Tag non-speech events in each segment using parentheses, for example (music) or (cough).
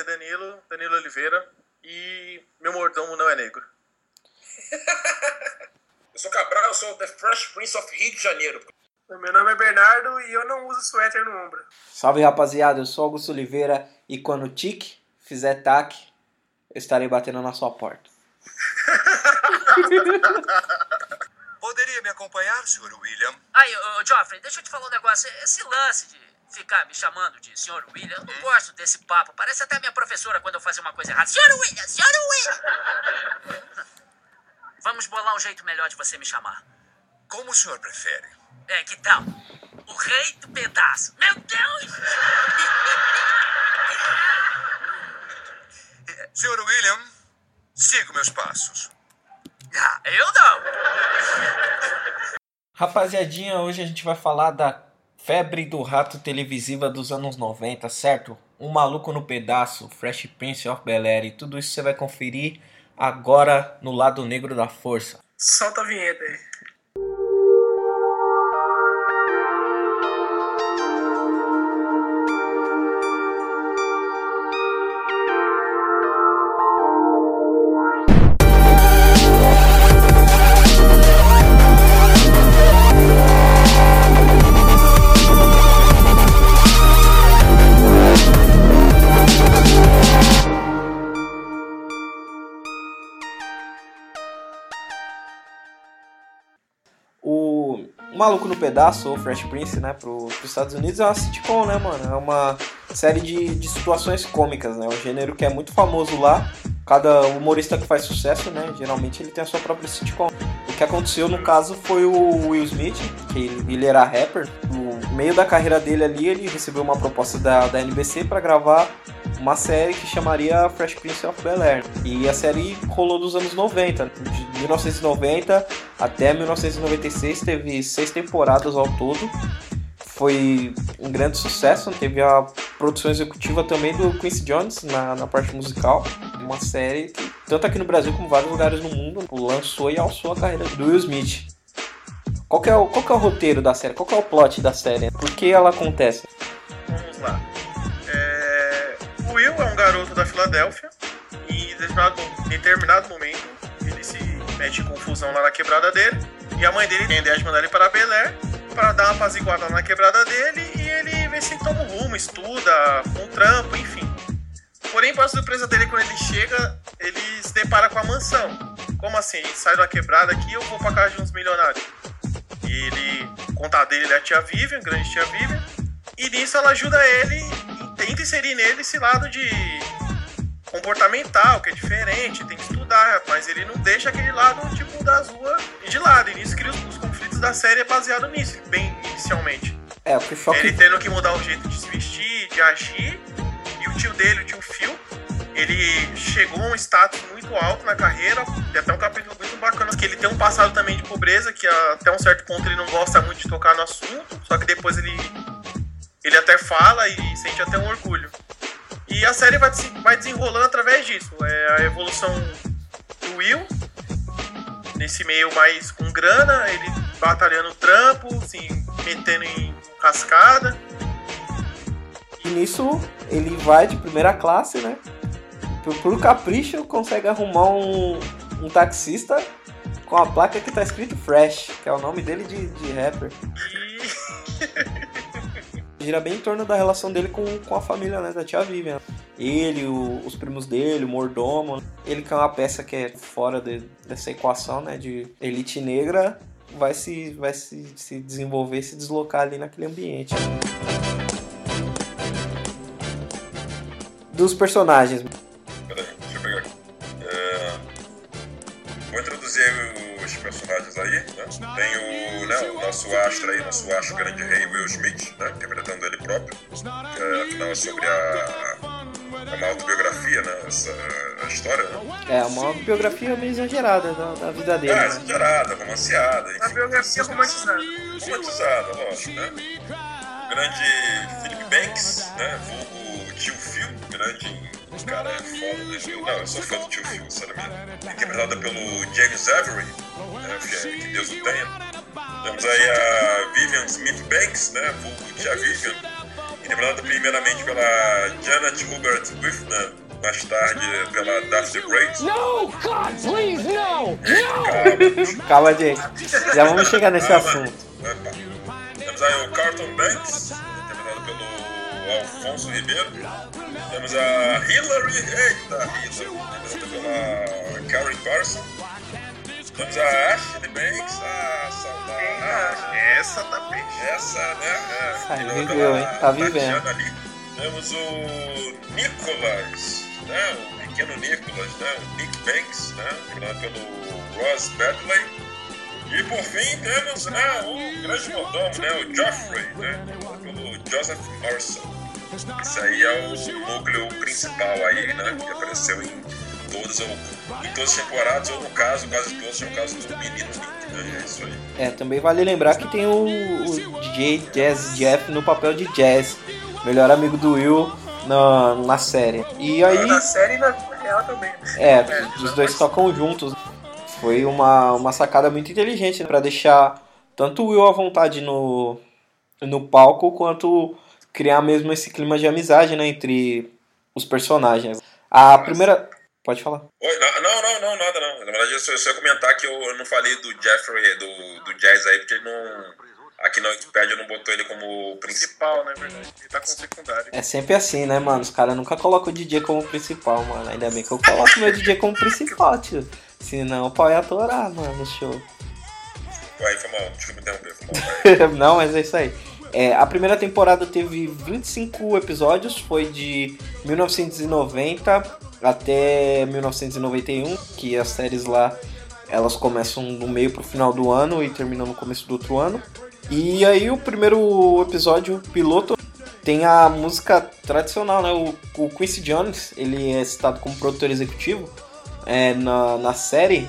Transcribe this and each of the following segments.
é Danilo, Danilo Oliveira, e meu mordomo não é negro. (laughs) eu sou Cabral, eu sou The Fresh Prince of Rio de Janeiro. Meu nome é Bernardo e eu não uso suéter no ombro. Salve rapaziada, eu sou Augusto Oliveira e quando o tique fizer taque, eu estarei batendo na sua porta. (laughs) Poderia me acompanhar, Sr. William? Aí, ô, Geoffrey, deixa eu te falar um negócio. Esse lance de ficar me chamando de Sr. William, eu não hum? gosto desse papo. Parece até minha professora quando eu fazia uma coisa errada. Sr. William, Sr. William! (laughs) Vamos bolar um jeito melhor de você me chamar. Como o senhor prefere? É, que tal? O rei do pedaço. Meu Deus! (laughs) Sr. William, siga meus passos. Ah, eu não! (laughs) Rapaziadinha, hoje a gente vai falar da febre do rato televisiva dos anos 90, certo? Um maluco no pedaço, Fresh Prince of Bel-Air tudo isso você vai conferir agora no lado negro da força. Solta a vinheta aí. Maluco no Pedaço, ou Fresh Prince, né, pro, pros Estados Unidos, é uma sitcom, né, mano? É uma série de, de situações cômicas, né? É um gênero que é muito famoso lá. Cada humorista que faz sucesso, né, geralmente ele tem a sua própria sitcom. O que aconteceu no caso foi o Will Smith, que ele, era rapper. No meio da carreira dele ali, ele recebeu uma proposta da, da NBC para gravar uma série que chamaria Fresh Prince of Bel-Air. E a série rolou dos anos 90, de 1990 até 1996, teve seis temporadas ao todo. Foi um grande sucesso, teve a produção executiva também do Quincy Jones na, na parte musical. Uma série que, tanto aqui no Brasil como em vários lugares no mundo, lançou e alçou a carreira do Will Smith. Qual é, o, qual é o roteiro da série? Qual é o plot da série? Por que ela acontece? Vamos lá. É... O Will é um garoto da Filadélfia e em determinado momento ele se mete em confusão lá na quebrada dele e a mãe dele tem a ideia de mandar ele para Bel Air para dar uma apaziguada na quebrada dele e ele vê se toma um rumo, estuda, um trampo, enfim. Porém, para surpresa dele, quando ele chega, ele se depara com a mansão. Como assim? Ele sai da quebrada aqui eu vou para casa de uns milionários. E ele, contar dele é a tia Vivian, grande tia Vivian. E nisso ela ajuda ele e tenta inserir nele esse lado de comportamental, que é diferente, tem que estudar, mas ele não deixa aquele lado, tipo, das ruas de lado. E nisso cria os, os conflitos da série é baseado nisso, bem inicialmente. É, o que choca... Ele tendo que mudar o jeito de se vestir, de agir, e o tio dele, o tio Phil, ele chegou a um status muito alto na carreira, tem até um capítulo muito bacana, que ele tem um passado também de pobreza, que até um certo ponto ele não gosta muito de tocar no assunto, só que depois ele, ele até fala e sente até um orgulho. E a série vai, vai desenrolando através disso. É a evolução do Will, nesse meio mais com grana, ele batalhando trampo, assim, metendo em cascada. E nisso ele vai de primeira classe, né? Por, por capricho consegue arrumar um, um taxista com a placa que tá escrito Fresh, que é o nome dele de, de rapper. Gira bem em torno da relação dele com, com a família, né, da tia Vivian. Ele, o, os primos dele, o mordomo. Ele que é uma peça que é fora de, dessa equação, né, de elite negra, vai se, vai se, se desenvolver, se deslocar ali naquele ambiente. Dos personagens. Nosso astro aí, nosso astro grande rei Will Smith, né? Interpretando ele próprio. É, afinal é sobre a, uma autobiografia, né? Essa a história, né? É, uma autobiografia meio exagerada da, da vida dele. É, né? exagerada, romanceada. Enfim, uma biografia romantizada. Romantizada, lógico, né? Grande Philip Banks, né? Vulgo tio Phil, grande cara é foda, né? Não, eu sou fã do tio Phil, sinceramente. Interpretada pelo James Avery, né? que Deus o tenha. Temos aí a Vivian Smith Banks, né? Vulgo tia Vivian, interpretado primeiramente pela Janet Hubert Whitman, mais tarde pela Daphne Grace. No, God, please, no! No! Calma, Jay. Já vamos chegar nesse Calma. assunto. Opa. Temos aí o Carlton Banks, interpretado pelo Alfonso Ribeiro. Temos a Hillary, eita, Hillary, interpretada pela Karen Parson. Temos a Ashley Banks, a saudade. Ah, essa tá peixe. Essa, né? Essa aí viveu, hein? Tá vivendo. Lee. Temos o Nicholas, né? O pequeno Nicholas, né? O Nick Banks, né? Pelo Ross Badley. E por fim temos né, o grande mordomo, né, o Joffrey, né, pelo Joseph Morrison. Esse aí é o núcleo principal aí, né, que apareceu em todas, ou, em todas as temporadas, ou no caso, quase todas, no caso do menino Nick, né, é isso aí. É, também vale lembrar que tem o, o DJ Jazz Jeff no papel de Jazz, melhor amigo do Will na, na série. E aí, Na série e na real também. é, os dois tocam juntos. Foi uma, uma sacada muito inteligente pra deixar tanto o Will à vontade no, no palco, quanto criar mesmo esse clima de amizade, né, entre os personagens. A primeira... Pode falar. Oi, não, não, não, nada não. Na verdade, eu só, eu só ia comentar que eu, eu não falei do Jeffrey, do, do Jazz aí, porque ele não. Aqui na Wikipedia não botou ele como principal. Né, verdade? Ele tá com secundário. É sempre assim, né, mano? Os caras nunca colocam o DJ como principal, mano. Ainda bem que eu coloco meu DJ como principal, tio. Senão o pau ia atorar, mano, no show. Ué, foi mal, desculpa me interromper, foi mal. (laughs) Não, mas é isso aí. É, a primeira temporada teve 25 episódios, foi de 1990 até 1991, que as séries lá elas começam do meio pro final do ano e terminam no começo do outro ano. E aí o primeiro episódio, piloto, tem a música tradicional, né? O, o Quincy Jones, ele é citado como produtor executivo é, na, na série,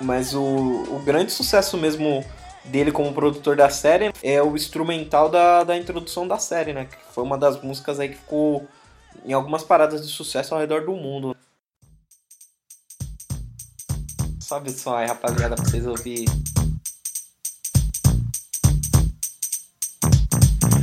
mas o, o grande sucesso mesmo dele como produtor da série é o instrumental da, da introdução da série, né? Que foi uma das músicas aí que ficou em algumas paradas de sucesso ao redor do mundo. Sobe o som aí, rapaziada, pra vocês ouvirem.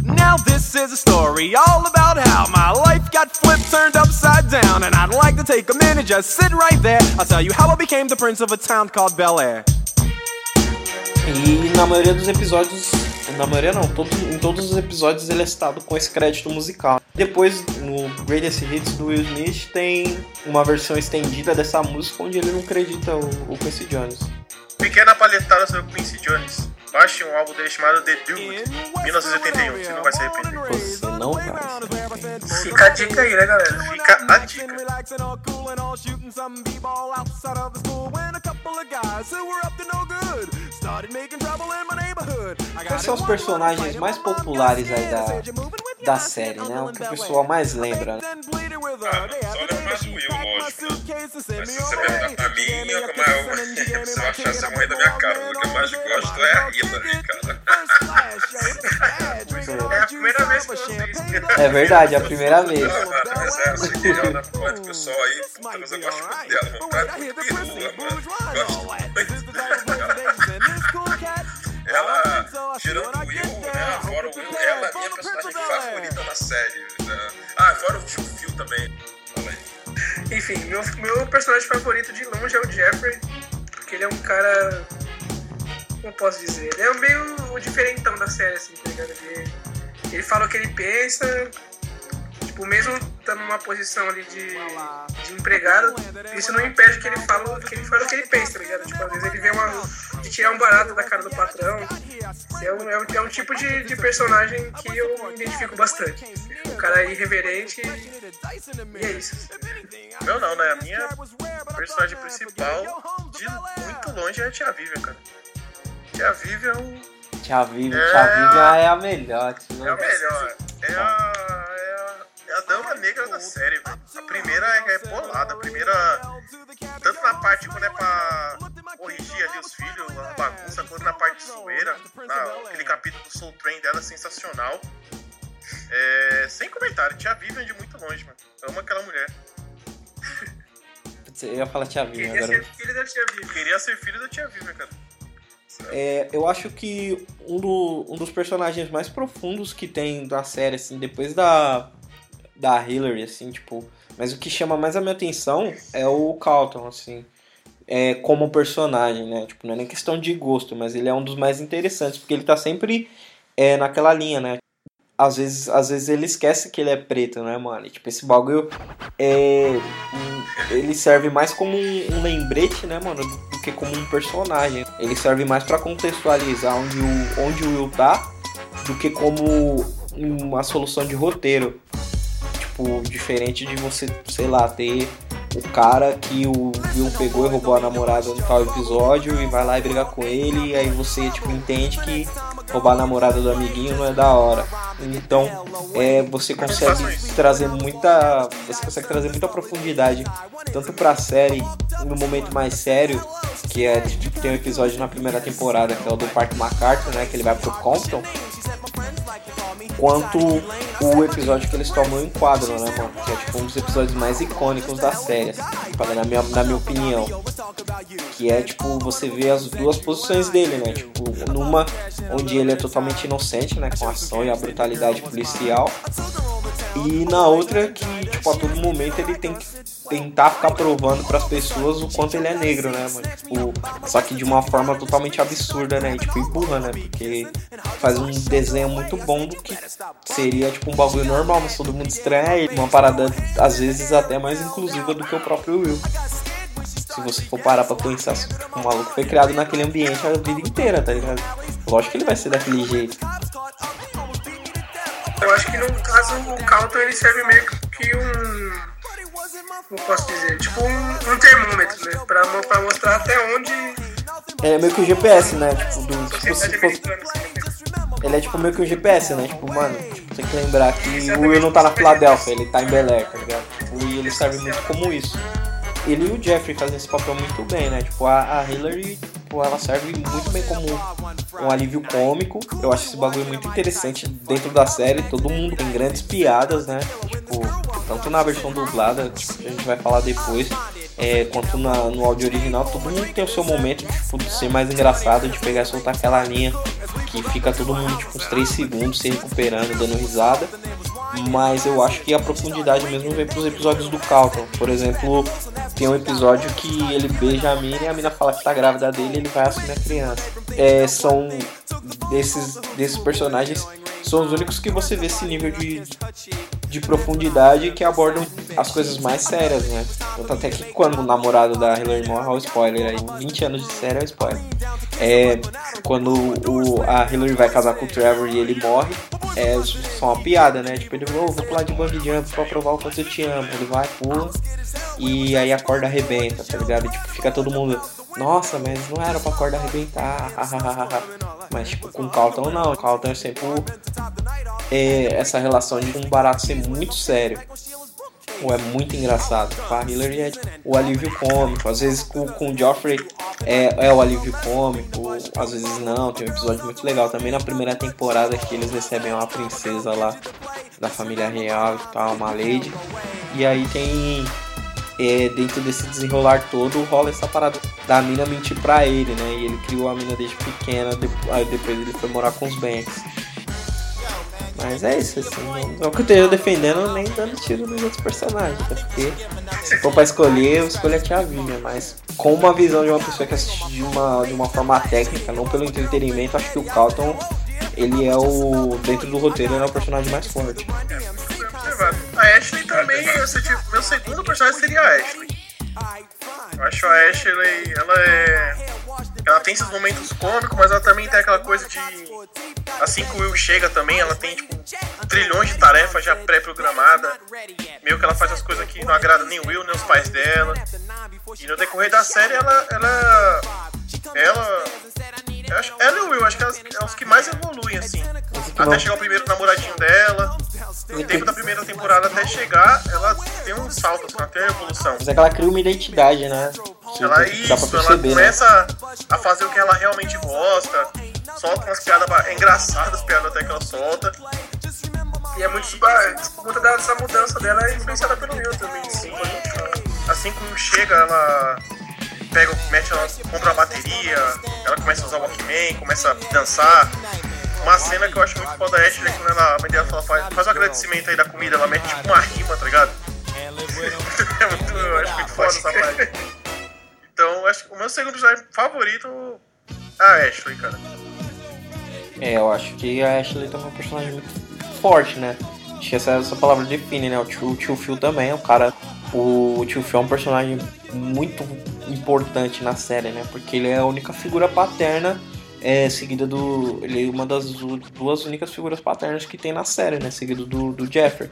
Now this is a story all about how my life got flipped, turned upside down, and I'd like to take a minute, just sit right there. I'll tell you how I became the prince of a town called Bel Air. E na maioria dos episódios, na maioria não, todo, em todos os episódios ele é citado com esse crédito musical. Depois, no Greatest Hits do Will Smith, tem uma versão estendida dessa música onde ele não acredita o, o Quincy Jones. Pequena paletada sobre o Quincy Jones. Baixe um álbum dele chamado The Dude, 1981. Você não vai se arrepender. Você não vai. se arrepender. Fica a dica aí, né, galera? Fica a dica. A Quais são os personagens mais populares aí da, scared, said, "You moving with da me?" série, né? O que o pessoal mais lembra, né? Ah, só day, mais she Will, lógico, né? Mas se você perguntar pra mim, (laughs) é a (laughs) é o. vai my achar ticket essa and mãe da minha cara. O que eu mais gosto the é a. Hillary, cara. É a primeira vez que a eu champagne É verdade, é a primeira vez. Ah, mano, mas é eu na porra do pessoal aí, puta, mas eu gosto muito dela, mano. Tá muito pirula, mano. Gosto muito. Ela, tirando o Will, né? Fora o Will, ela é a minha personagem favorita na série. Né? Ah, fora o tio Phil também. Fala. Enfim, meu, meu personagem favorito de longe é o Jeffrey, porque ele é um cara. Como posso dizer? Ele é meio o diferentão da série, assim, tá ligado? Ele, ele fala o que ele pensa, tipo, mesmo estando numa posição ali de, de empregado, isso não impede que ele fale que ele fale o que ele pensa, tá ligado? Tipo, às vezes ele vê uma. De tirar um barato da cara do patrão. É um, é um, é um tipo de, de personagem que eu me identifico bastante. O cara é irreverente e, é isso. Meu não, né? A minha personagem principal, de muito longe, é a Tia Vivian, cara. Tia Vivian é Tia Vivian, É. Tia Vivian é a melhor, tio. é a melhor. É a, é a, é a dama negra da série, velho. A primeira é, é bolada. A primeira, tanto na parte quando é pra zoeira. Na, aquele capítulo do Soul Train dela é sensacional. É, sem comentário, Tia Vivian de muito longe, mano. Amo aquela mulher. Eu ia falar Tia Vivian Queria agora. ser filho da tia Vivi. Queria ser filho da Tia Vivian, cara. É, eu acho que um, do- um dos personagens mais profundos que tem da série, assim, depois da, da Hillary, assim, tipo. Mas o que chama mais a minha atenção é o Calton, assim. É, como personagem, né? Tipo, não é nem questão de gosto, mas ele é um dos mais interessantes, porque ele tá sempre é, naquela linha, né? Às vezes, às vezes ele esquece que ele é preto, né, mano? E, tipo, esse bagulho é. ele serve mais como um, um lembrete, né, mano? Do, do que como um personagem. Ele serve mais pra contextualizar onde o, onde o Will tá do que como uma solução de roteiro. Tipo, diferente de você, sei lá, ter o cara que o Will pegou e roubou a namorada no tal episódio e vai lá e brigar com ele, e aí você, tipo, entende que roubar a namorada do amiguinho não é da hora. Então, é, você consegue trazer muita. Você consegue trazer muita profundidade, tanto pra série, no momento mais sério, que é tipo, tem um episódio na primeira temporada, que é o do Park MacArthur, né? Que ele vai pro Compton. Quanto o episódio que eles tomam em quadro, né, mano? Que é tipo um dos episódios mais icônicos da série, assim, na, minha, na minha opinião. Que é tipo, você vê as duas posições dele, né? Tipo, numa onde ele é totalmente inocente, né? Com a ação e a brutalidade policial. E na outra que, tipo, a todo momento ele tem que tentar ficar provando pras pessoas o quanto ele é negro, né, mano? Tipo, só que de uma forma totalmente absurda, né? E, tipo, e burra, né? Porque faz um desenho muito bom do que seria, tipo, um bagulho normal, mas todo mundo estranha. Uma parada, às vezes, até mais inclusiva do que o próprio Will. Se você for parar pra pensar, assim, tipo, o maluco foi criado naquele ambiente a vida inteira, tá ligado? Lógico que ele vai ser daquele jeito. Eu acho que no caso o Calton ele serve meio que um. Como posso dizer? Tipo um, um termômetro, né? Pra, pra mostrar até onde É meio que o GPS, né? Tipo, do, tipo, se fosse né? Ele é tipo meio que um GPS, né? Tipo, mano, tipo, tem que lembrar que o Will não tá na Filadélfia, ele tá em Bel Air, tá ligado? Tipo, e ele serve muito como isso. Ele e o Jeffrey fazem esse papel muito bem, né? Tipo, a, a Hillary, tipo, ela serve muito bem como um alívio cômico. Eu acho esse bagulho muito interessante dentro da série. Todo mundo tem grandes piadas, né? Tipo, tanto na versão dublada, que a gente vai falar depois, é, quanto na, no áudio original, todo mundo tem o seu momento tipo, de ser mais engraçado, de pegar e soltar aquela linha que fica todo mundo tipo, uns 3 segundos se recuperando, dando risada. Mas eu acho que a profundidade mesmo vem pros episódios do Calton. Por exemplo, tem um episódio que ele beija a mina e a mina fala que tá grávida dele e ele vai assumir a criança. É, são desses, desses personagens são os únicos que você vê esse nível de, de profundidade que abordam as coisas mais sérias, né? Tanto até que quando o namorado da Hillary morre, ó, o spoiler aí, 20 anos de série é o spoiler. É, quando o, a Hillary vai casar com o Trevor e ele morre, é só uma piada, né? Tipo, ele falou, oh, vou pular de bungee jump pra provar o quanto eu te amo. Ele vai, pula, e aí a corda arrebenta, tá ligado? E, tipo, fica todo mundo, nossa, mas não era pra corda arrebentar. Mas, tipo, com o Calton não. O Calton é sempre é, essa relação de um barato ser muito sério. Ou é muito engraçado. Com a Hillary é o alívio cômico. Às vezes com, com o Joffrey é, é o alívio cômico. Às vezes não. Tem um episódio muito legal também na primeira temporada que eles recebem uma princesa lá da família real e tal, uma lady. E aí tem. É, dentro desse desenrolar todo rola essa parada da mina mentir pra ele, né? E ele criou a mina desde pequena, depois, depois ele foi morar com os Banks. Mas é isso, assim, não, não que eu esteja defendendo nem dando tiro nos outros personagens, até porque se for pra escolher, eu escolho a Tia Vivian, mas com uma visão de uma pessoa que assiste de uma, de uma forma técnica, não pelo entretenimento, acho que o Calton, ele é o, dentro do roteiro, ele é o personagem mais forte. A Ashley também, eu senti- meu segundo personagem seria a Ashley. Eu acho a Ashley, ela é. Ela tem esses momentos cômicos, mas ela também tem aquela coisa de. Assim que o Will chega também, ela tem, tipo, trilhões de tarefas já pré-programadas. Meio que ela faz as coisas que não agradam nem o Will, nem os pais dela. E no decorrer da série, ela. Ela. Ela. Acho- ela e o Will, acho que elas, é os que mais evoluem, assim. Até chegar o primeiro namoradinho dela. No tempo da primeira temporada até chegar, ela tem um salto, assim, ela tem uma evolução. Mas é que ela cria uma identidade, né? Que Ela pra isso, ela perceber, né? começa a fazer o que ela realmente gosta, solta umas piadas é engraçadas, piadas até que ela solta. E é muito. Muita dessa mudança dela é influenciada pelo Will também. Sim, Assim que o Will chega, ela. Pega, mete ela, compra a bateria, ela começa a usar o Walkman, começa a dançar. Uma cena que eu acho muito foda da Ashley, quando ela, a mãe dela fala, faz, faz um agradecimento aí da comida, ela mete tipo uma rima, tá ligado? (laughs) é muito, eu acho muito foda essa parte. Então, acho que o meu segundo personagem favorito é a Ashley, cara. É, eu acho que a Ashley também é um personagem muito forte, né? Acho que essa, essa palavra define, né? O tio, o tio Phil também é cara. O tio Phil é um personagem muito importante na série, né? Porque ele é a única figura paterna é seguida do. Ele é uma das duas únicas figuras paternas que tem na série, né? Seguido do, do Jeffrey.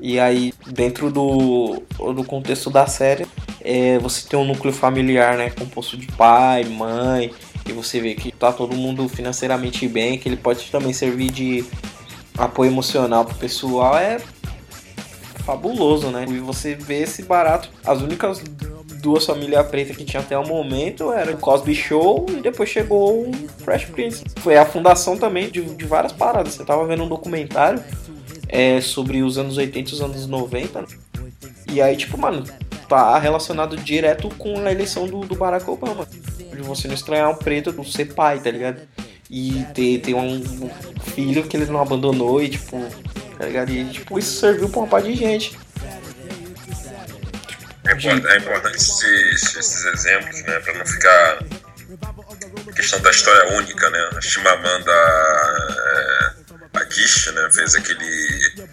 E aí, dentro do, do contexto da série, é, você tem um núcleo familiar, né? Composto de pai, mãe, e você vê que tá todo mundo financeiramente bem, que ele pode também servir de apoio emocional pro pessoal, é fabuloso, né? E você vê esse barato. As únicas duas famílias pretas que tinha até o momento era o Cosby Show e depois chegou o Fresh Prince. Foi a fundação também de, de várias paradas. Você tava vendo um documentário é, sobre os anos 80 e os anos 90. Né? E aí, tipo, mano, tá relacionado direto com a eleição do, do Barack Obama. De você não estranhar um preto do ser pai, tá ligado? E ter, ter um filho que ele não abandonou e, tipo, tá ligado? E, tipo, isso serviu pra uma parte de gente. É, importante, é esses, esses exemplos, né? Pra não ficar. questão da história única, né? A Chimamanda. É a Gish, né, fez aquele,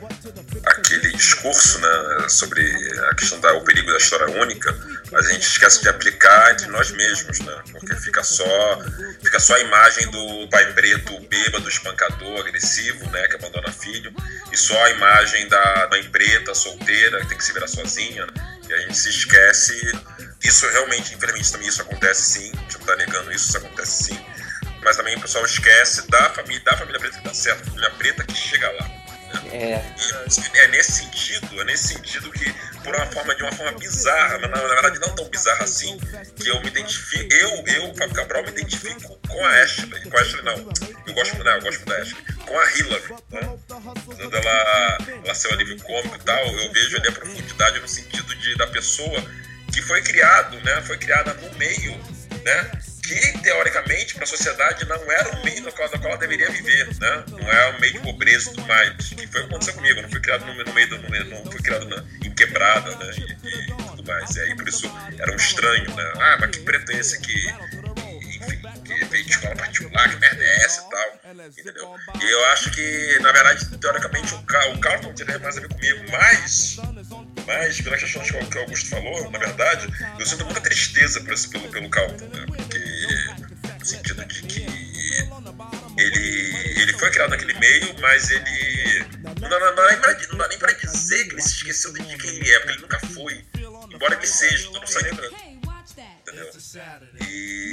aquele discurso né, sobre a questão do perigo da história única, mas a gente esquece de aplicar entre nós mesmos, né, porque fica só, fica só a imagem do pai preto bêbado, espancador, agressivo, né, que abandona filho, e só a imagem da mãe preta, solteira, que tem que se virar sozinha, e a gente se esquece. Isso realmente, infelizmente, também isso acontece sim, a gente não está negando isso, isso acontece sim. Mas também o pessoal esquece da família, da família preta que dá certo, a família preta que chega lá. Né? É. É nesse sentido, é nesse sentido que, por uma forma, de uma forma bizarra, mas na, verdade não tão bizarra assim, que eu me identifico, eu, eu, Fábio Cabral, me identifico com a Ashley, com a Ashley não, eu gosto, não, eu gosto da Ashley, com a Hillary, né? Quando ela, ela ser um alívio cômico e tal, eu vejo ali a profundidade no sentido de, da pessoa que foi criado, né, foi criada no meio, né, que, teoricamente, para a sociedade não era o meio no qual, no qual ela deveria viver, né? Não é um meio de pobreza e tudo mais. Que foi o que aconteceu comigo. Eu não fui criado no, no meio do. Não fui criado na, em quebrada, né? E, e, tudo mais. E aí, por isso, era um estranho, né? Ah, mas que preto é esse aqui? Enfim, que veio de escola particular, que merda é essa e tal? Entendeu? E eu acho que, na verdade, teoricamente, o, o Carlton teria mais a ver comigo, mas mas, pela questão que o Augusto falou, na verdade, eu sinto muita tristeza por esse, pelo, pelo Carlton, né? No sentido de que ele, ele foi criado naquele meio, mas ele. Não dá, não, dá, não dá nem pra dizer que ele se esqueceu de quem ele é, porque ele nunca foi. Embora ele seja, eu não sai lembrando. Entendeu? E.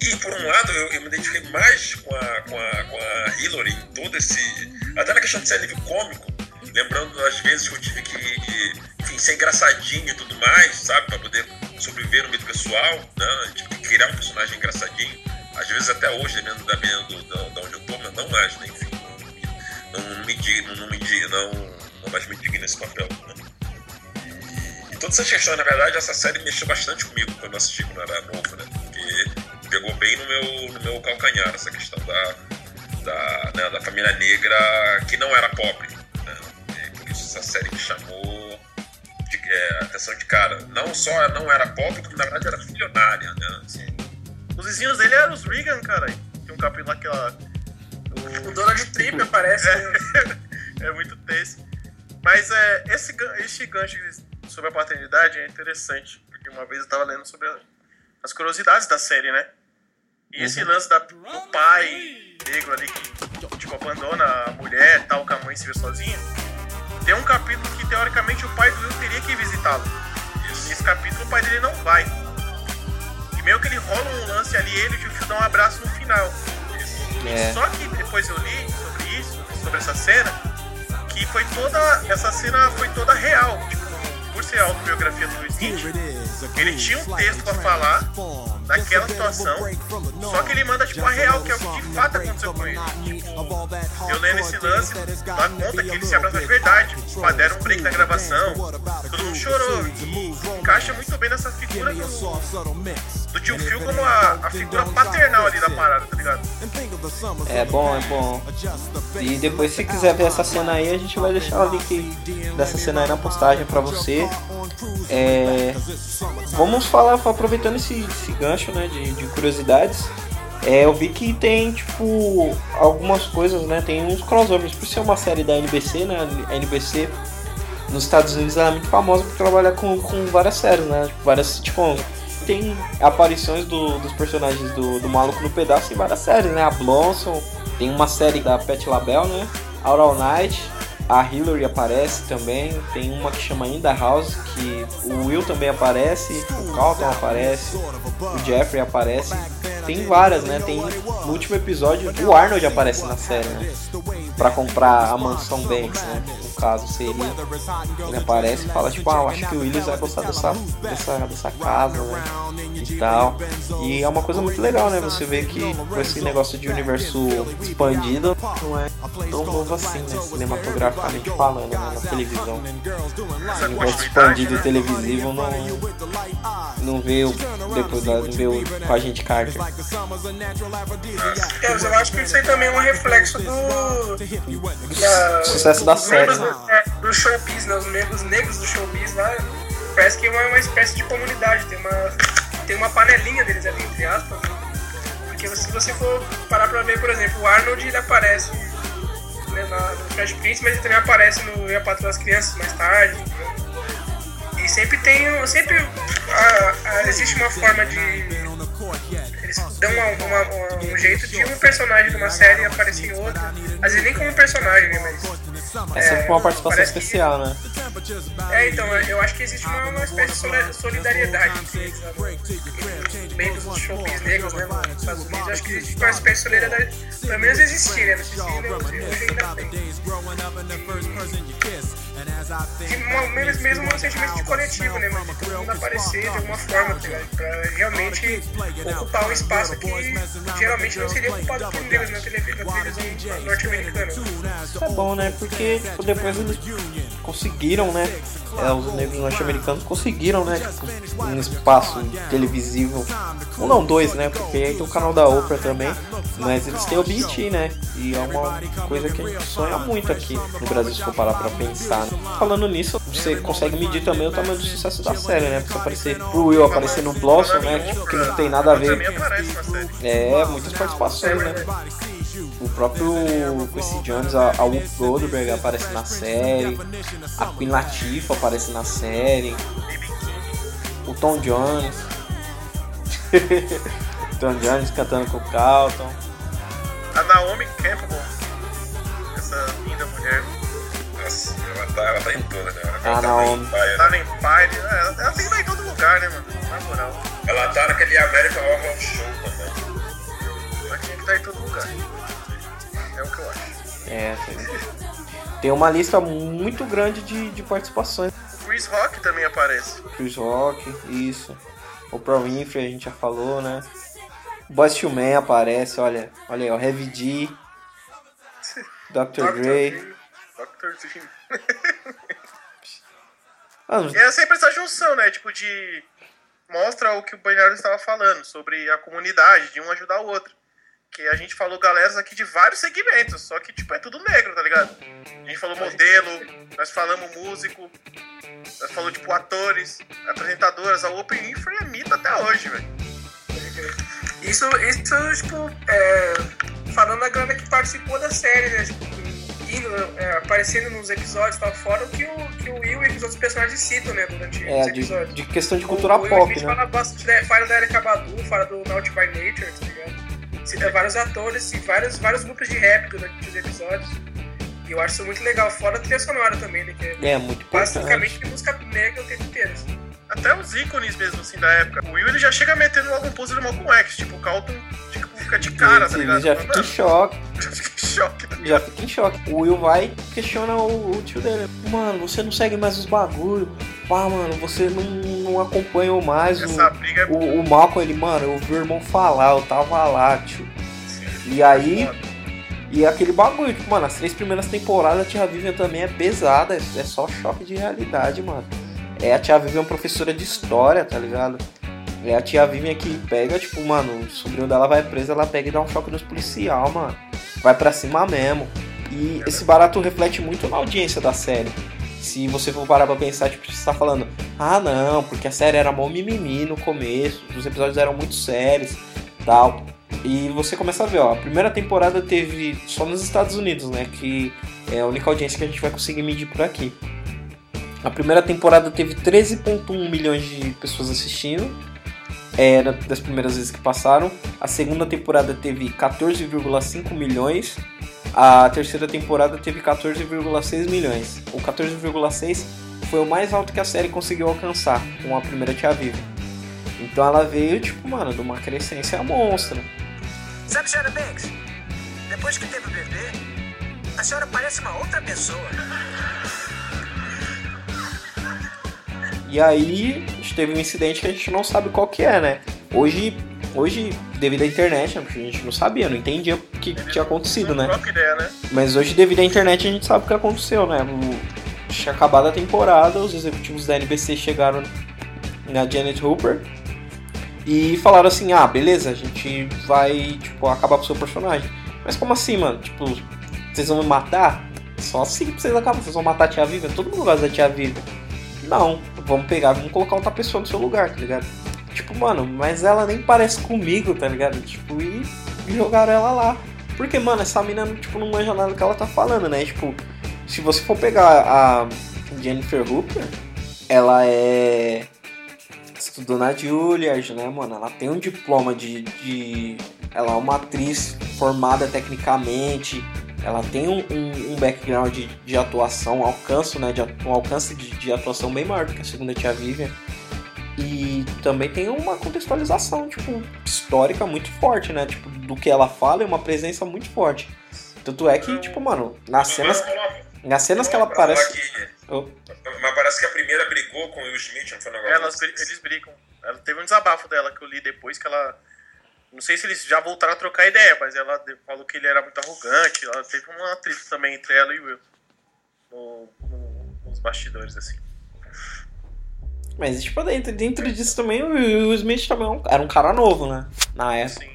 E por um lado, eu, eu, me identifiquei mais com a, com, a, com a Hillary em todo esse. Até na questão de ser alívio cômico, lembrando as vezes que eu tive que, enfim, ser engraçadinho e tudo mais, sabe? Pra poder sobreviver no meio pessoal, né? Que criar um personagem engraçadinho. Às vezes até hoje, dependendo da, da, onde eu tô, mas não mais, né? Enfim, não, não, me digno, não, me não, não mais me digno nesse papel, né? E, e todas essas questões, na verdade, essa série mexeu bastante comigo quando eu assisti quando era novo, né? Porque pegou bem no meu, no meu calcanhar essa questão da, da, né, da família negra que não era pobre. Né? por isso essa série me chamou é, atenção de cara. Não só não era pobre, como na verdade era milionária, né? Assim, os vizinhos dele eram os Reagan, cara. Tem um capítulo lá que ela. O, o Donald Trump aparece. É, (laughs) é muito tenso. Mas é, esse, esse gancho sobre a paternidade é interessante, porque uma vez eu tava lendo sobre as curiosidades da série, né? E esse uhum. lance da, do pai negro ali que tipo, abandona a mulher tal, que a mãe se vê sozinha. Tem um capítulo que teoricamente o pai do Will teria que visitá-lo. Nesse capítulo o pai dele não vai meio que ele rola um lance ali, ele e o Phil dão um abraço no final. É. Só que depois eu li sobre isso, sobre essa cena, que foi toda. Essa cena foi toda real. Tipo, por ser a autobiografia do Luiz Nietzsche, ele tinha um texto pra falar naquela situação, só que ele manda tipo a real, que é o que de fato aconteceu com ele. Tipo, eu lendo esse lance, dá conta que ele se abraçou de verdade. Tipo, deram um break na gravação, todo mundo chorou. E encaixa muito bem nessa figura do, do tio Phil como a, a figura paternal ali da parada, tá ligado? É bom, é bom. E depois, se quiser ver essa cena aí, a gente vai deixar o link dessa cena aí na postagem pra você. É, vamos falar, aproveitando esse, esse gancho né, de, de curiosidades. É, eu vi que tem, tipo, algumas coisas, né? Tem uns crossovers. Por ser uma série da NBC, né? A NBC nos Estados Unidos ela é muito famosa por trabalhar com, com várias séries, né? Tipo, várias sitcoms. Tem aparições do, dos personagens do, do Maluco no Pedaço em várias séries, né? A Blossom, tem uma série da Pet LaBelle, né? Out All Night, a Hillary aparece também, tem uma que chama In The House, que o Will também aparece, o Carlton aparece, o Jeffrey aparece. Tem várias, né? Tem no último episódio o Arnold aparece na série, né? Pra comprar a mansão Banks, né? Caso seria. Ele aparece e fala tipo, ah, eu acho que o Willis vai gostar dessa, dessa, dessa casa, né? E tal. E é uma coisa muito legal, né? Você vê que com esse negócio de universo expandido não é tão novo assim, né? Cinematograficamente falando, né? Na televisão. O universo expandido e televisivo não, não veio depois da, não veio com a gente Carter. É, mas eu acho que isso aí também é um reflexo do. Da, Sucesso da série, né? Do, é, do showbiz, né? Os membros negros do showbiz lá. Parece que é uma, uma espécie de comunidade, tem uma, tem uma panelinha deles ali, entre aspas. né? Porque se você for parar pra ver, por exemplo, o Arnold ele aparece né, na, no Fresh Prince, mas ele também aparece no Eu a Patroa das Crianças mais tarde. entendeu? E sempre tem. Sempre a- a- existe uma forma de. Eles dão uma- uma- uma- um jeito de um personagem de uma série aparecer em outra. Às vezes nem como personagem, né? Mas. É sempre uma participação parece que- especial, né? É, então, eu acho que existe uma, uma espécie de soli- solidariedade entre eles? Entre membros dos showbiz negros, né, nos Estados Unidos. Eu acho que existe uma espécie de solidariedade. Pelo menos existir, né? Não sei se hoje ainda tem. De uma, mesmo, um sentimento de coletivo, né? De todo mundo aparecer de alguma forma, tá ligado? Pra realmente ocupar um espaço que geralmente não seria ocupado por negros na, na televisão norte-americana. É bom, né? Porque tipo, depois eles conseguiram, né? É, os negros norte-americanos conseguiram, né? Tipo, um espaço televisivo. Um não, dois, né? Porque aí tem o canal da Oprah também. Mas eles têm o BT, né? E é uma coisa que a gente sonha muito aqui no Brasil, se for parar pra pensar. Falando nisso, você consegue medir também o tamanho do sucesso da série, né? Porque aparecer pro Will aparecer no Blossom, né? Tipo, que não tem nada a ver. É, muitas participações, né? O próprio Quincy Jones, a, a Whoopi Goldberg aparece na série, a Queen Latifah aparece na série, o Tom Jones, o (laughs) Tom Jones cantando com o Carlton. A Naomi Campbell, essa linda mulher, Nossa, ela tá, ela tá em toda, né? Ela Ah, tá Empire, tá né? no Empire, é, ela, ela tem que estar em todo lugar, né, mano? Na moral, Ela tá naquele American Horror Show também. ela tinha que estar em todo lugar. É o que eu acho. É, tem, tem uma lista muito grande de, de participações. O Chris Rock também aparece. Chris Rock, isso. O Pro Winfrey a gente já falou, né? O II Men aparece, olha, olha aí, ó, Heavy D, (laughs) Dr. Dre. Dr. Dre. (laughs) Ah, é sempre essa junção, né? Tipo, de. Mostra o que o Bernardo estava falando sobre a comunidade, de um ajudar o outro. Que a gente falou galeras aqui de vários segmentos, só que, tipo, é tudo negro, tá ligado? A gente falou modelo, nós falamos músico, nós falamos, tipo, atores, apresentadoras. A Open Infra é mito até hoje, velho. Isso, isso tipo, é, falando da galera que participou da série, né? Tipo, indo, é, aparecendo nos episódios e tal, fora o que o, que o Will e os outros personagens citam, né? Durante É, os de, episódios. de questão de cultura o Will pop, Smith né? fala bastante, né, fala da Erika Badu, fala do Naughty by Nature, tá ligado? Cita vários atores e vários, vários grupos de rap durante os episódios. E eu acho isso muito legal, fora a trilha sonora também, né? Que é É, muito basicamente música negra o tempo inteiro. assim. Até os ícones mesmo, assim, da época. O Will, ele já chega metendo logo um pose do Malcolm X. Tipo, o Calton tipo, fica de cara, tá Ele ligado? já fica em "Mano, choque, (laughs) já fica em choque, tá já fica em choque. O Will vai e questiona o, o tio dele. Mano, você não segue mais os bagulho. Pá, mano, você não, não acompanhou mais o, briga é o, o Malcolm, ele, mano, eu vi o irmão falar, eu tava lá, tio. E aí, e aquele bagulho, tipo, mano, as três primeiras temporadas a Tia Vivian também é pesada, é é só choque de realidade, mano. É a Tia Vivian professora de história, tá ligado? É a Tia Vivian que pega, tipo, mano, o sobrinho dela vai preso, ela pega e dá um choque nos policial, mano. Vai pra cima mesmo. E esse barato reflete muito na audiência da série. Se você for parar pra pensar, tipo, você tá falando, ah não, porque a série era mó mimimi no começo, os episódios eram muito sérios tal. E você começa a ver, ó, a primeira temporada teve só nos Estados Unidos, né? Que é a única audiência que a gente vai conseguir medir por aqui. A primeira temporada teve 13,1 milhões de pessoas assistindo. Era das primeiras vezes que passaram. A segunda temporada teve 14,5 milhões. A terceira temporada teve 14,6 milhões. O 14,6 foi o mais alto que a série conseguiu alcançar com a primeira Tia Viva. Então ela veio, tipo, mano, de uma crescência monstra. Sabe, senhora Banks? Depois que teve o bebê, a senhora parece uma outra pessoa. E aí a gente teve um incidente que a gente não sabe qual que é, né? Hoje, hoje devido à internet, né, porque a gente não sabia, não entendia que tinha acontecido, né? própria ideia, né? Mas hoje, devido à internet, a gente sabe o que aconteceu, né? O- Tinha acabado a temporada, os executivos da NBC chegaram na Janet Hooper e falaram assim: ah, beleza, a gente vai, tipo, acabar com o seu personagem. Mas como assim, mano? Tipo, vocês vão me matar? Só assim que vocês acabam, vocês vão matar a Tia Viva? Todo mundo gosta da Tia Viva. Não, vamos pegar, vamos colocar outra pessoa no seu lugar, tá ligado? Tipo, mano, mas ela nem parece comigo, tá ligado? Tipo, e jogaram ela lá. Porque, mano, essa mina, tipo, não manja nada do que ela tá falando, né? Tipo, se você for pegar a Jennifer Hooper, ela é. Estudou na Juilliard, né, mano? Ela tem um diploma de. de... Ela é uma atriz formada tecnicamente. Ela tem um, um, um background de, de atuação, um alcance, né? De, um alcance de, de atuação bem maior do que a segunda tia Vivian. E também tem uma contextualização, tipo, histórica muito forte, né? Tipo, do que ela fala e uma presença muito forte. Tanto é que, tipo, mano, nas cenas, nas cenas que ela aparece. que- Oh, Mas parece que a primeira brigou com o Will Smith, não foi um negócio Elas, bri- eles brigam. Ela teve um desabafo dela que eu li depois que ela. Não sei se eles já voltaram a trocar ideia, mas ela de- falou que ele era muito arrogante. Ela teve uma atrito também entre ela e o Will. No, no- nos bastidores, assim. Mas, tipo, dentro, dentro disso também, o Will Smith também é era um cara novo, né? Na época. Sim.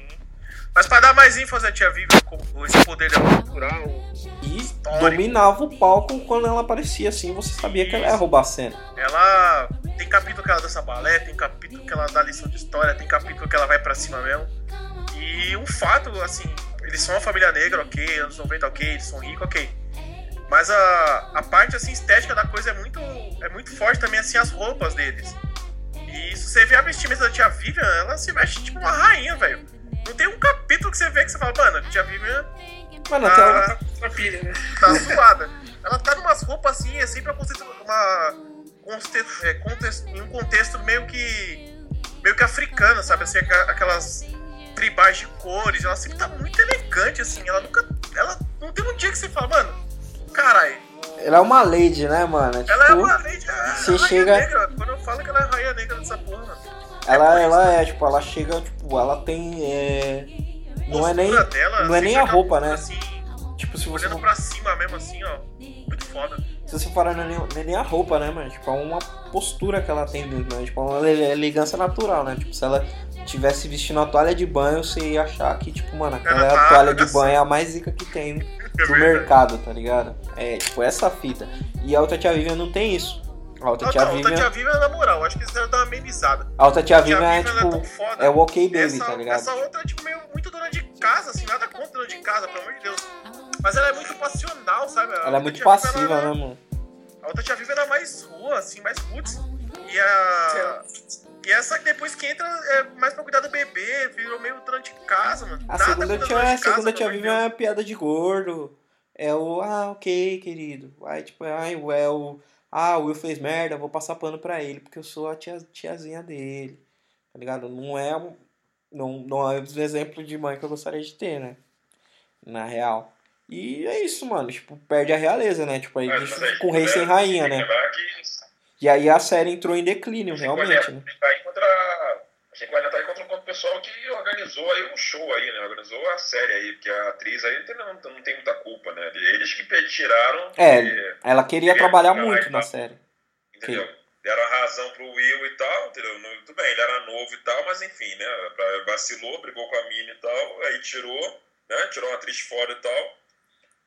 Mas pra dar mais ênfase à Tia com esse poder dela cultural, E Histórico. dominava o palco quando ela aparecia assim, você sabia que ela ia roubar a cena. ela tem capítulo que ela dança balé, tem capítulo que ela dá lição de história, tem capítulo que ela vai pra cima mesmo. E um fato, assim, eles são uma família negra, ok, anos 90, ok, eles são ricos, ok. Mas a, a parte assim, estética da coisa é muito, é muito forte também, assim, as roupas deles. E se você vê a vestimenta da tia Vivian, ela se veste tipo uma rainha, velho. Não tem um capítulo que você vê que você fala, mano, a tia Vivian Mano, até o- tá, Uma pilha, né? tá suada. Ela tá numas roupas assim, é sempre uma, uma conte- é, conte- em um contexto meio que meio que africano, sabe? Assim, aquelas tribais de cores. Ela sempre tá muito elegante, assim. Ela nunca. Ela não tem um dia que você fala, mano, caralho, ela é uma lady, né, mano? É, ela é tipo, uma lady. é você rainha chega- negra. Quando eu falo que ela é rainha negra dessa porra, mano. ela, por isso, ela é, tipo, ela chega, tipo, ela tem. é, Não é nem. dela, não é nem a roupa, né? Assim, Tipo, se você olhando for, pra cima mesmo, assim, ó. Muito foda. se você for não é nem, não é nem a roupa, né, mano? Tipo, é uma postura que ela tem dentro, né? Tipo, é uma ele- elegância natural, né? Tipo, se ela tivesse vestindo a toalha de banho, você ia achar que, tipo, mano, aquela Ela tá toalha de assim. banho é a mais zica que tem É verdade. mercado, tá ligado? É, tipo, essa fita. E a outra tia Vivian não tem isso. A outra Não, tia outra Vivian. tia Vivian, na moral, acho que eles deram dar uma amenizada. A outra tia Vivian é, é tipo. foda. É o ok baby, essa, tá ligado? Essa outra é tipo meio muito dona de casa, assim, nada contra dona de casa, pelo amor de Deus. Mas ela é muito passional, sabe? A Ela é muito tia passiva, ela- né, mano? A outra tia Vivian era mais rua, assim, mais roots. E a. E essa que depois que entra é mais pra cuidar do bebê, virou meio dona de casa, mano. A Nada segunda tia, a segunda tia Vivian é piada de gordo. É o, ah, ok, querido. Aí, tipo, ai, é o, ah, o Will fez merda, vou passar pano pra ele, porque eu sou a tia, tiazinha dele. Tá ligado? Não é, um- não, não é o exemplo de mãe que eu gostaria de ter, né? Na real. E é isso, mano. Tipo, perde a realeza, né? Tipo, aí Mas, deixa mas aí, com rei sem rainha, né? que E aí a série entrou em declínio, Achei que vai realmente, né? estar aí contra. Achei que vai estar aí contra, contra o pessoal que organizou aí um show aí, né? Organizou a série aí, porque a atriz aí não, tem- não tem muita culpa, né? Eles que tiraram. É, porque- ela queria Queria trabalhar muito na série. Entendeu? Deram a razão pro Will e tal, entendeu? Tudo bem, ele era novo e tal, mas enfim, né? Vacilou, brigou com a mina e tal, aí tirou, né? Tirou uma atriz fora e tal,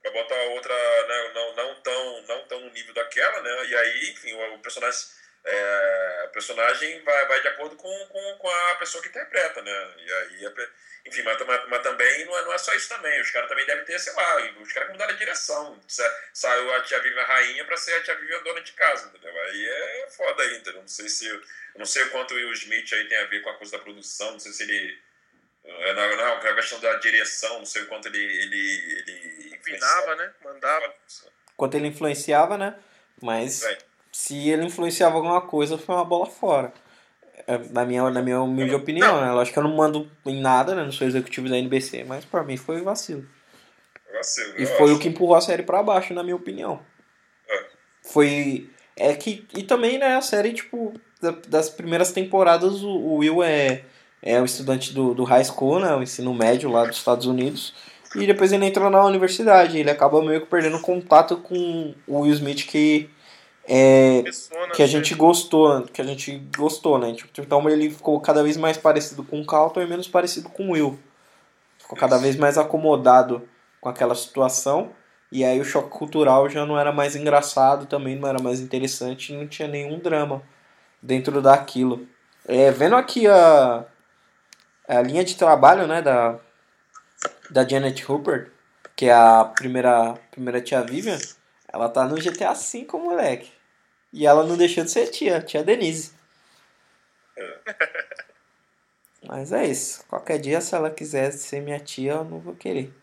pra botar outra, né? Não, não, tão, não tão no nível daquela, né? E aí, enfim, o, o personagem. é, o personagem vai, vai de acordo com, com, com a pessoa que interpreta, né? E aí, pe- enfim, mas, mas, mas também não é, não é só isso também. Os caras também devem ter, sei lá, os caras mudaram a direção. Sa- Saiu a tia Vivian rainha pra ser a tia Vivian dona de casa, entendeu? Aí é foda aí, entendeu? Não sei se. Não sei o quanto o Will Smith aí tem a ver com a coisa da produção, não sei se ele. É, Não, não, a questão da direção, não sei o quanto ele. ele, ele Opinava, né? Mandava. Quanto ele influenciava, né? Mas É. se ele influenciava alguma coisa, foi uma bola fora. É, Na minha, na minha humilde opinião, né? Lógico que eu não mando em nada, né? Não sou executivo da NBC, mas pra mim foi vacilo. Vacilo, E foi acho. o que empurrou a série pra baixo, na minha opinião. É. Foi. É que. E também, né, a série, tipo, da- das primeiras temporadas, o, o Will é, é o estudante do, do high school, né? O ensino médio lá dos Estados Unidos. E depois ele entra na universidade. Ele acaba meio que perdendo contato com o Will Smith que. É, que a gente gostou, que a gente gostou, né? Tipo, então ele ficou cada vez mais parecido com o Carlton e menos parecido com o Will. Ficou cada vez mais acomodado com aquela situação. E aí o choque cultural já não era mais engraçado, também não era mais interessante, não tinha nenhum drama dentro daquilo. É, vendo aqui a, a linha de trabalho, né, da, da Janet Hooper, que é a primeira, primeira tia Vivian, ela tá no GTA V, moleque. E ela não deixou de ser tia, tia Denise. (laughs) Mas é isso. Qualquer dia, se ela quiser ser minha tia, eu não vou querer.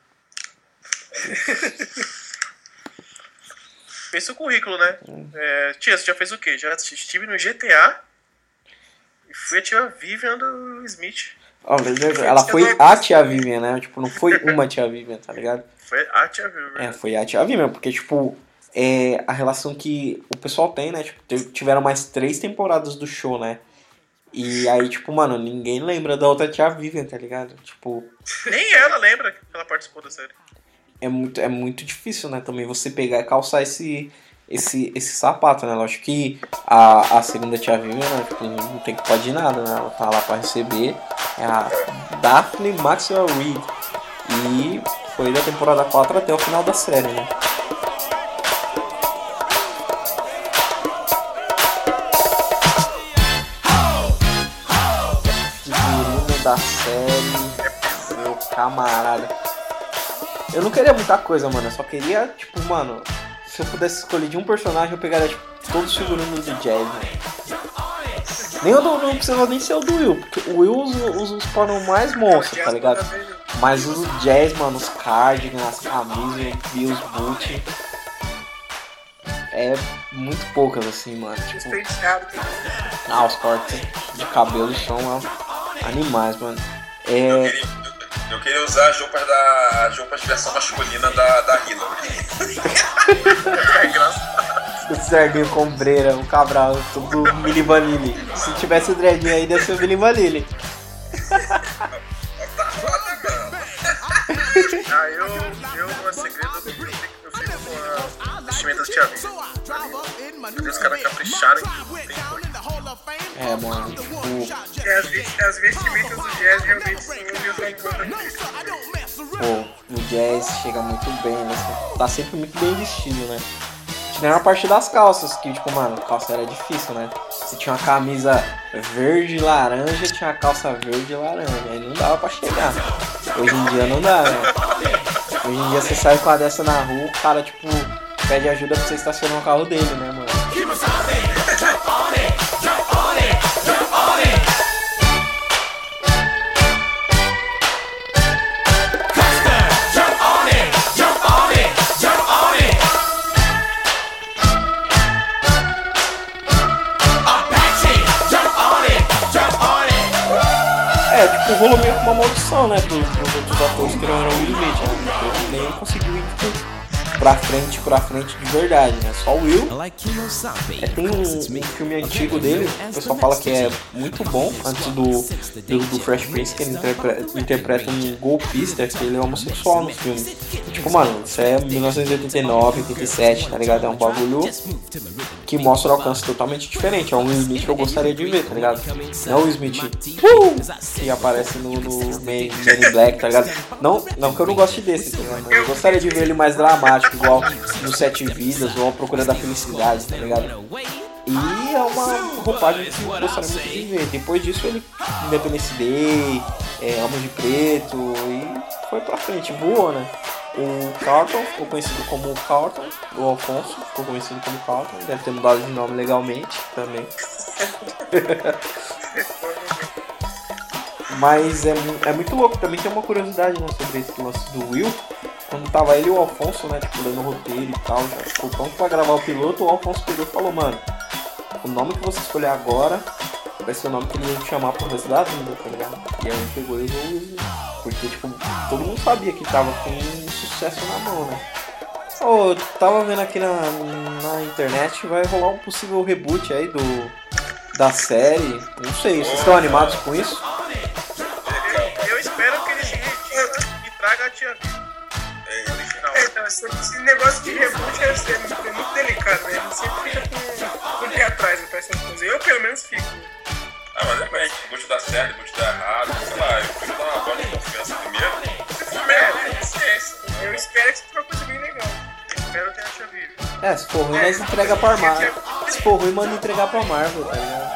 (laughs) Pensa o currículo, né? Hum. É, tia, você já fez o quê? Já estive no GTA e fui a tia Vivian do Smith. Ó, ela foi a tia Vivian, né? Tipo, não foi uma tia Vivian, tá ligado? Foi a tia Vivian. É, foi a tia Vivian, porque, tipo, é a relação que o pessoal tem, né? Tipo, tiveram mais três temporadas do show, né? E aí, tipo, mano, ninguém lembra da outra tia Vivian, tá ligado? Tipo, Nem ela lembra que ela participou da série. é muito, é muito difícil, né? Também você pegar e calçar esse, esse, esse sapato, né? Lógico que a, a segunda tia Vivian, né? Tipo, não tem culpa de nada, né? Ela tá lá pra receber. É a Daphne Maxwell Reed. E foi da temporada 4 até o final da série, né? Figurino da série, meu camarada. Eu não queria muita coisa, mano. Eu só queria, tipo, mano, se eu pudesse escolher de um personagem, eu pegaria, tipo, todos os figurinos do Jazz. Nem o do, não precisa nem ser o do Will, porque o Will usa, usa os panos mais monstros, tá ligado? Mas o do Jazz, mano, os cardigans, as camisas, o Bills boot. É muito poucas, assim, mano. Tipo, ah, os cortes de cabelo são ó, animais, mano. Eu É. queria, eu queria usar as roupas da as roupas de versão masculina da, da Hillary. É (laughs) engraçado. O Serginho Combreira, o Cabral, tudo Mili Vanilli. Se tivesse o dreadinho aí, deve ser o Mili mano. Ah, eu, eu não é segredo, eu fico, eu fico com a vestimenta da tia Vivian. Os caras capricharam em. É, mano, tipo, É, as, as vestimentas do jazz realmente tô conta pô, o Jazz chega muito bem, né? Tá sempre muito bem vestido, né? Tirando a parte das calças, que, tipo, mano, calça era difícil, né? Você tinha uma camisa verde e laranja, tinha uma calça verde e laranja. Aí não dava pra chegar. Hoje em dia não dá, né? Hoje em dia você sai com a dessa na rua, o cara, tipo, pede ajuda pra você estacionar o carro dele, né, maldição, né, pros, pros outros atores que não eram o Will Smith, né? Porque Nenhum conseguiu tipo, pra frente, pra frente de verdade, né? Só o Will. É, tem um, um filme antigo dele, o pessoal fala que é muito bom, antes do, do, do Fresh Prince, que ele interpreta, interpreta um golpista, que ele é homossexual no filme. Tipo, mano, isso é 1989, 87, tá ligado? É um bagulho que mostra um alcance totalmente diferente. É um Smith que eu gostaria de ver, tá ligado? Não o Smith uh, que aparece no, no Man in Black, tá ligado? Não, não que eu não goste desse, tá ligado? Eu gostaria de ver ele mais dramático, igual no Sete Vidas ou A Procura da Felicidade, tá ligado? E é uma roupagem que eu gostaria muito de ver. Depois disso ele Independence Day, é, Homem de Preto e foi pra frente, voou, né? O Carlton ficou conhecido como Carlton, o Alfonso ficou conhecido como Carlton, deve ter mudado de nome legalmente também. (laughs) Mas é, é muito louco, também tem uma curiosidade né, sobre esse lance do Will. Quando tava ele e o Alfonso, né, tipo, dando roteiro e tal, já ficou pronto pra gravar o piloto, o Alfonso pegou e falou, mano, o nome que você escolher agora vai ser o nome que ele vai chamar pro resto da vida, tá ligado? E aí ele pegou e Will Smith. Porque, tipo, todo mundo sabia que tava com sucesso na mão, né? Oh, tava vendo aqui na, na internet, vai rolar um possível reboot aí do da série. Não sei, vocês estão animados com isso? Eu espero que ele se retire e traga a tia. É, Original. É, então, esse, esse negócio de reboot é, é muito- é delicado, né? Ele sempre fica com, com o pé atrás né, pra essas coisas. Eu, pelo menos, fico. Ah, mas depende. Pode dar certo, pode dar errado. Sei lá, eu prefiro dar uma voz de confiança primeiro. Eu espero que seja uma coisa bem legal. Espero que a tia Vivi. É, se for ruim, nós entrega pra Marvel. Se for ruim, manda entregar pra Marvel, tá ligado?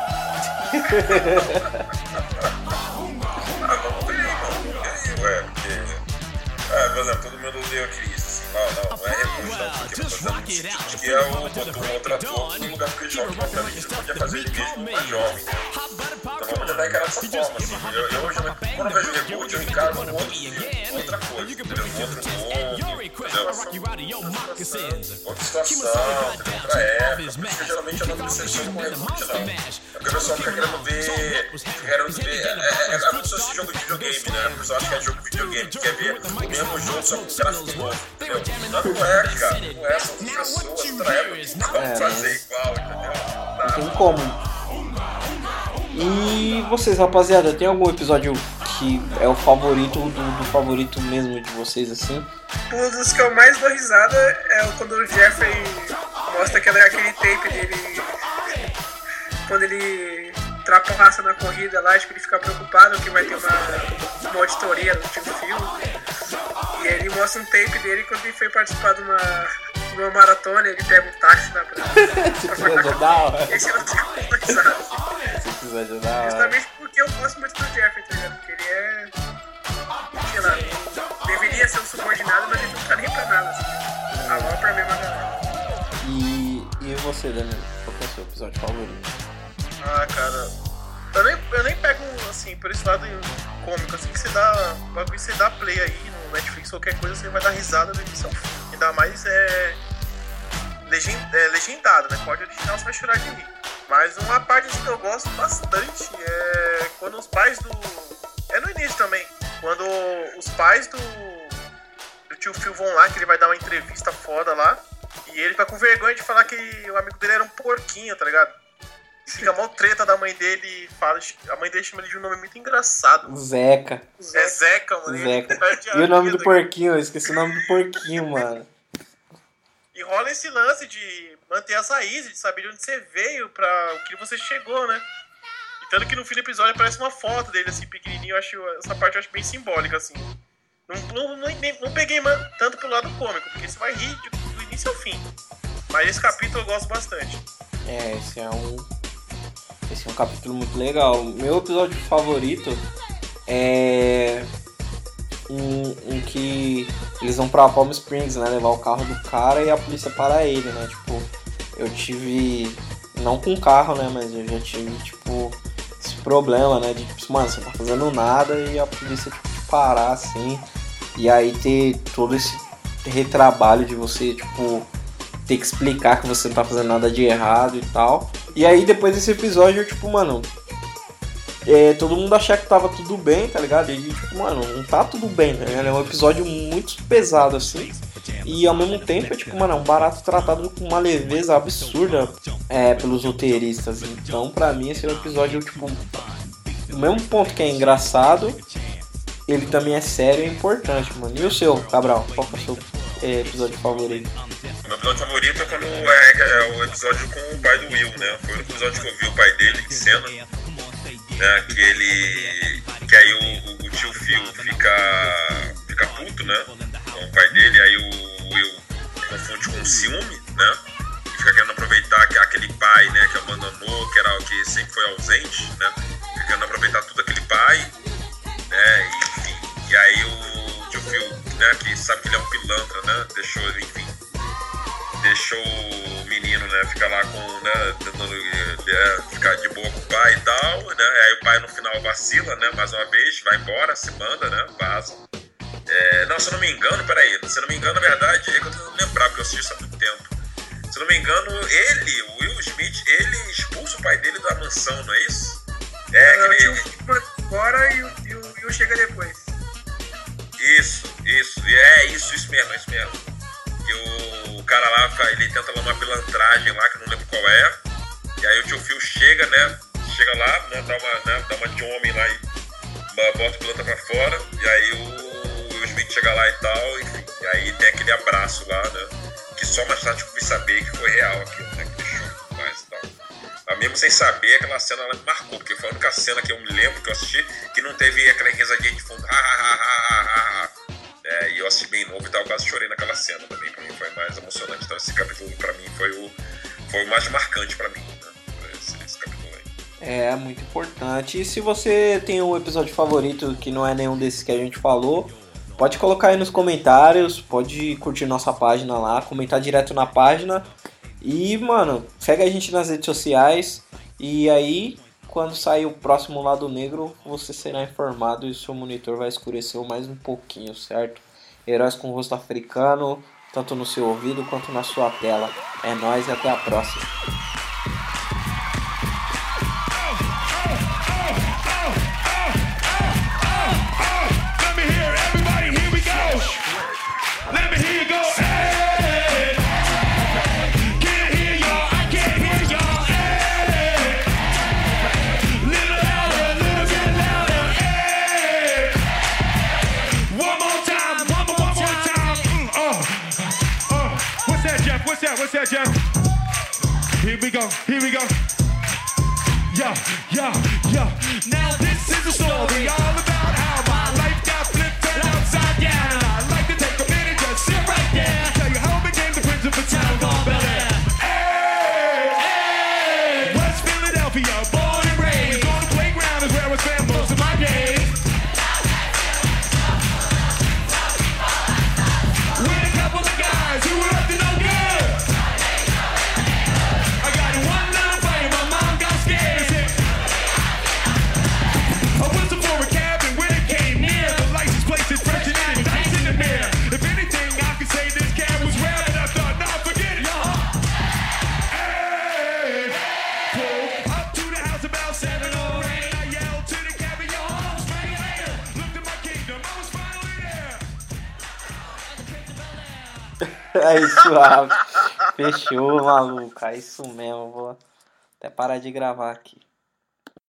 Ah, por exemplo, todo mundo odeia o Chris, assim, não, não, não é reboot, não, porque sentido que é o, botou um outro ator no lugar do Chris Rock, você podia fazer ele mesmo mais jovem. Tentar encarar dessa forma, assim, eu, eu hoje, quando eu vejo reboot, eu encaro um outro outra coisa, entendeu? Um outro mundo, entendeu? Outra situação, entendeu? Outra época, por isso que eu geralmente eu não me decepciono com reboot, não. É porque o pessoal fica querendo ver, fica querendo ver, é, é, é como se fosse jogo de videogame, né? O pessoal acha que é jogo de videogame, quer ver o mesmo jogo, só com gráfico novo, entendeu? Não, não é, cara, não é, são pessoas, outra época, não pra fazer igual, entendeu? Não tem como. E vocês, rapaziada, tem algum episódio que é o favorito do, do favorito mesmo de vocês, assim? Um dos que eu mais dou risada é quando o Jeffrey mostra aquela, aquele tape dele. Quando ele ultrapassa na corrida lá, tipo, ele fica preocupado que vai ter uma, uma auditoria no tio Phil. E aí ele mostra um tape dele quando ele foi participar de uma, de uma maratona, ele pega um táxi lá (laughs) pra. Esse episódio é da hora. (laughs) Esse eu não tenho muita risada. Esse episódio é da hora. Justamente porque eu gosto muito do Jeffrey, tá ligado? Porque ele é. Sei lá, deveria ser um subordinado, mas ele não tá nem pra nada. Assim. A LOL pra mim é galera. E, e você, Daniel? Qual que é o seu episódio favorito? Ah, cara. Eu nem, eu nem pego, assim, por esse lado cômico, assim, que você dá. o bagulho você dá play aí no Netflix, qualquer coisa, você vai dar risada ao fim. Ainda mais é. É legendado, né? Pode original, você vai chorar de rir. Mas uma parte que eu gosto bastante é quando os pais do. É no início também. Quando os pais do. Do tio Phil vão lá, que ele vai dar uma entrevista foda lá. E ele fica com vergonha de falar que o amigo dele era um porquinho, tá ligado? Fica mó treta da mãe dele e fala. A mãe dele chama ele de um nome muito engraçado. Zeca. É Zeca, mano. Zeca. E o nome do porquinho? Eu esqueci o nome do porquinho, mano. E rola esse lance de manter as raízes, de saber de onde você veio, pra o que você chegou, né? E tanto que no fim do episódio aparece uma foto dele, assim, pequenininho. Eu acho, essa parte eu acho bem simbólica, assim. Não, não, não, não peguei mano, tanto pro lado cômico, porque você vai rir do início ao fim. Mas esse capítulo eu gosto bastante. É, esse é um. Esse é um capítulo muito legal. Meu episódio favorito é. Um, um que eles vão pra Palm Springs, né? Levar o carro do cara e a polícia para ele, né? Tipo, eu tive. Não com carro, né? Mas eu já tive, tipo, esse problema, né? De tipo, mano, você não tá fazendo nada e a polícia tipo, te parar assim. E aí ter todo esse retrabalho de você, tipo, ter que explicar que você não tá fazendo nada de errado e tal. E aí depois desse episódio, eu, tipo, mano. é, todo mundo achar que tava tudo bem, tá ligado? E tipo, mano, não tá tudo bem, ligado? É um episódio muito pesado, assim. E ao mesmo tempo, é tipo, mano, é um barato tratado com uma leveza absurda é, pelos roteiristas. Então, pra mim, esse é um episódio, tipo, o mesmo ponto que é engraçado, ele também é sério e importante, mano. E o seu, Cabral? Qual é o seu é, episódio favorito? Meu episódio favorito é quando é, é o episódio com o pai do Will, né? Foi o episódio que eu vi o pai dele em cena. Né? Que ele. Que aí o, o tio Phil fica. fica puto, né? Com o pai dele, aí o Will confunde com ciúme, né? E fica querendo aproveitar que aquele pai, né, que abandonou, que era o que sempre foi ausente, né? Fica querendo aproveitar tudo aquele pai, né? E, enfim. E aí o tio Phil, né, que sabe que ele é um pilantra, né? Deixou, enfim, deixou o menino, né, ficar lá com, né, tentando é, ficar de boa com o pai e tal, né, aí o pai no final vacila, né, mais uma vez, vai embora, se manda, né, vaza. É, não, se eu não me engano, peraí, se eu não me engano, na verdade, é que eu tô lembrar, porque eu assisti isso há muito tempo. Se eu não me engano, ele, o Will Smith, ele expulsa o pai dele da mansão, não é isso? É, Não, que tinha ele... embora e o, e o, o chega depois. Isso, isso, é isso, isso mesmo, é isso mesmo. Que o cara lá, ele tenta lá uma pilantragem lá, que não lembro qual é. E aí o tio Phil chega, né? Chega lá, né? Dá uma, né, dá uma de homem lá e bota o pilantra pra fora. E aí o Will Smith chega lá e tal, enfim. E aí tem aquele abraço lá, né? Que só mais tarde eu fui saber que foi real aquilo, né? Aquele show e mais e tal. Mas mesmo sem saber, aquela cena ela me marcou, porque foi a única cena que eu me lembro que eu assisti que não teve aquela risadinha de fundo. Ha, ha, ha, ha, ha, ha. É, e eu assisti bem novo e tal, quase chorei naquela cena também. Pra mim foi mais emocionante. Então esse capítulo pra mim foi o, foi o mais marcante pra mim, né? Esse capítulo aí. É muito importante. E se você tem um episódio favorito que não é nenhum desses que a gente falou, pode colocar aí nos comentários, pode curtir nossa página lá, comentar direto na página. E, mano, segue a gente nas redes sociais. E aí, quando sair o próximo lado negro, você será informado e o seu monitor vai escurecer mais um pouquinho, certo? Heróis com rosto africano, tanto no seu ouvido quanto na sua tela. É nóis e até a próxima. Suave. Fechou, maluco. É isso mesmo. Vou até parar de gravar aqui.